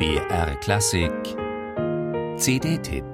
BR Klassik CD-Tipp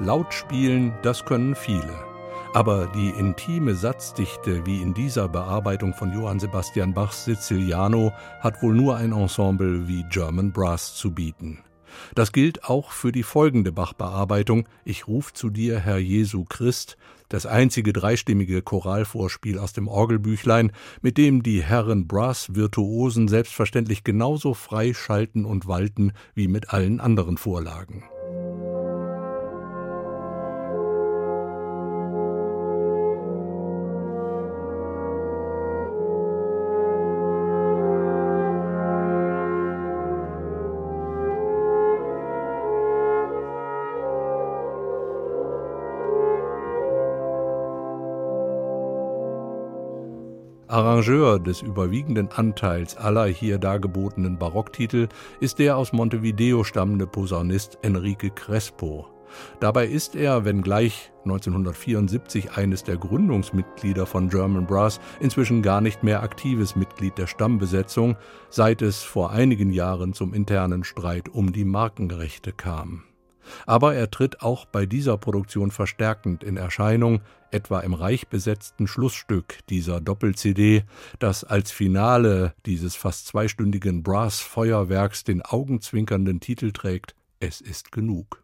Laut spielen, das können viele. Aber die intime Satzdichte wie in dieser Bearbeitung von Johann Sebastian Bachs Siziliano hat wohl nur ein Ensemble wie German Brass zu bieten. Das gilt auch für die folgende Bach-Bearbeitung Ich ruf zu dir, Herr Jesu Christ, das einzige dreistimmige Choralvorspiel aus dem Orgelbüchlein, mit dem die Herren Brass-Virtuosen selbstverständlich genauso frei schalten und walten wie mit allen anderen Vorlagen. Arrangeur des überwiegenden Anteils aller hier dargebotenen Barocktitel ist der aus Montevideo stammende Posaunist Enrique Crespo. Dabei ist er, wenngleich 1974 eines der Gründungsmitglieder von German Brass, inzwischen gar nicht mehr aktives Mitglied der Stammbesetzung, seit es vor einigen Jahren zum internen Streit um die Markenrechte kam. Aber er tritt auch bei dieser Produktion verstärkend in Erscheinung, etwa im reich besetzten Schlussstück dieser Doppel-CD, das als Finale dieses fast zweistündigen Brass-Feuerwerks den augenzwinkernden Titel trägt Es ist genug.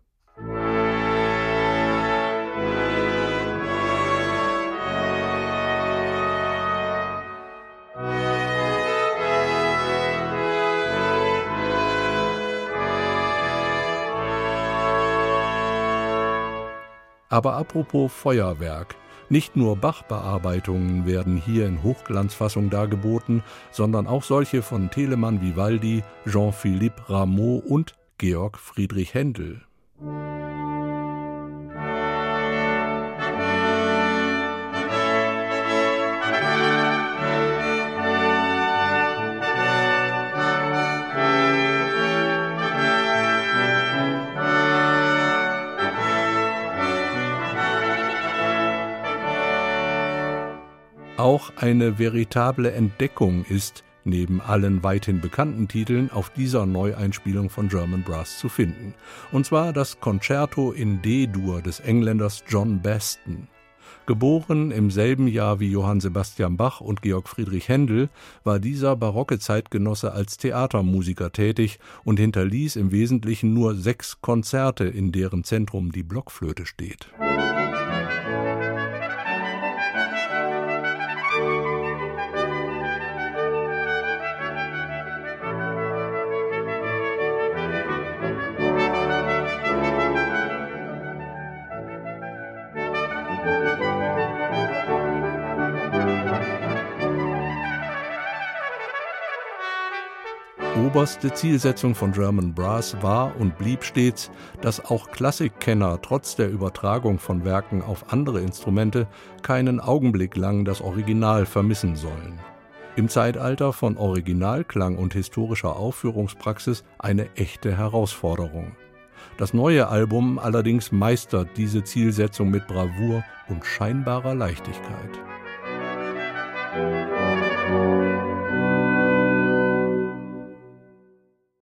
Aber apropos Feuerwerk. Nicht nur Bach-Bearbeitungen werden hier in Hochglanzfassung dargeboten, sondern auch solche von Telemann Vivaldi, Jean-Philippe Rameau und Georg Friedrich Händel. Auch eine veritable Entdeckung ist, neben allen weithin bekannten Titeln auf dieser Neueinspielung von German Brass zu finden. Und zwar das Concerto in D-Dur des Engländers John Baston. Geboren im selben Jahr wie Johann Sebastian Bach und Georg Friedrich Händel, war dieser barocke Zeitgenosse als Theatermusiker tätig und hinterließ im Wesentlichen nur sechs Konzerte, in deren Zentrum die Blockflöte steht. Oberste Zielsetzung von German Brass war und blieb stets, dass auch Klassikkenner trotz der Übertragung von Werken auf andere Instrumente keinen Augenblick lang das Original vermissen sollen. Im Zeitalter von Originalklang und historischer Aufführungspraxis eine echte Herausforderung. Das neue Album allerdings meistert diese Zielsetzung mit Bravour und scheinbarer Leichtigkeit.